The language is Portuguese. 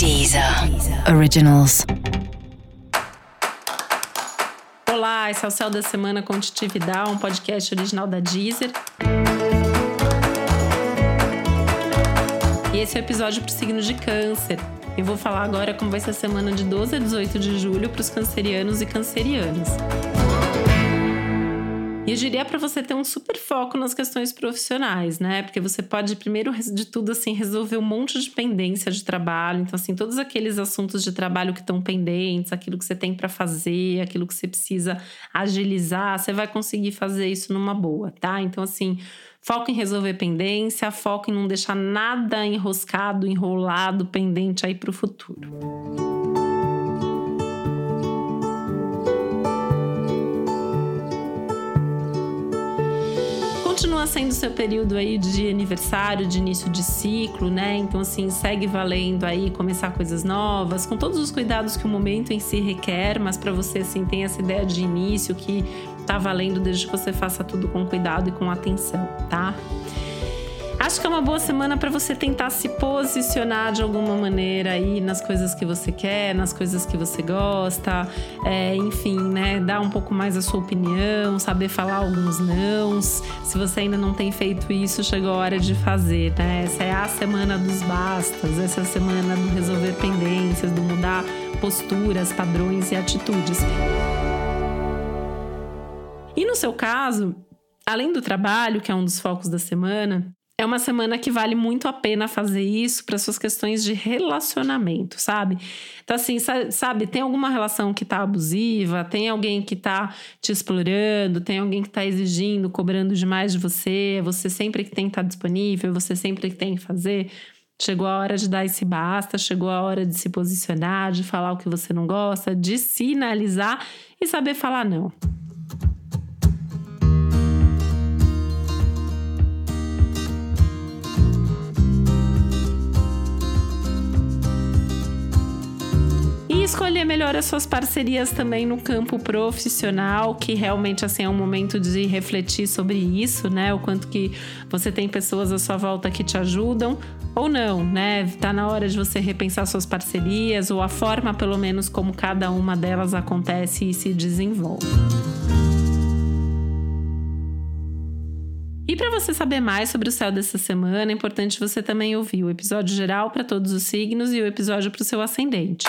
Deezer Originals. Olá, esse é o Céu da Semana com um podcast original da Deezer. E esse é o episódio para o signo de Câncer. Eu vou falar agora como vai ser a semana de 12 a 18 de julho para os cancerianos e cancerianas. E eu diria para você ter um super foco nas questões profissionais, né? Porque você pode, primeiro de tudo, assim, resolver um monte de pendência de trabalho. Então, assim, todos aqueles assuntos de trabalho que estão pendentes, aquilo que você tem para fazer, aquilo que você precisa agilizar, você vai conseguir fazer isso numa boa, tá? Então, assim, foco em resolver pendência, foco em não deixar nada enroscado, enrolado, pendente aí para o futuro. Continua sendo seu período aí de aniversário, de início de ciclo, né? Então, assim, segue valendo aí começar coisas novas, com todos os cuidados que o momento em si requer, mas para você, assim, tem essa ideia de início que tá valendo desde que você faça tudo com cuidado e com atenção, tá? Acho que é uma boa semana para você tentar se posicionar de alguma maneira aí nas coisas que você quer, nas coisas que você gosta, é, enfim, né? Dar um pouco mais a sua opinião, saber falar alguns nãos. Se você ainda não tem feito isso, chegou a hora de fazer, né? Essa é a semana dos bastas, essa é a semana do resolver pendências, do mudar posturas, padrões e atitudes. E no seu caso, além do trabalho, que é um dos focos da semana, é uma semana que vale muito a pena fazer isso para suas questões de relacionamento, sabe? Então, assim, sabe, tem alguma relação que tá abusiva, tem alguém que tá te explorando, tem alguém que tá exigindo, cobrando demais de você, você sempre que tem que estar tá disponível, você sempre que tem que fazer. Chegou a hora de dar esse basta, chegou a hora de se posicionar, de falar o que você não gosta, de sinalizar e saber falar não. Escolher melhor as suas parcerias também no campo profissional, que realmente assim é um momento de refletir sobre isso, né? O quanto que você tem pessoas à sua volta que te ajudam ou não, né? Tá na hora de você repensar suas parcerias ou a forma pelo menos como cada uma delas acontece e se desenvolve. E para você saber mais sobre o céu dessa semana, é importante você também ouvir o episódio geral para todos os signos e o episódio para o seu ascendente.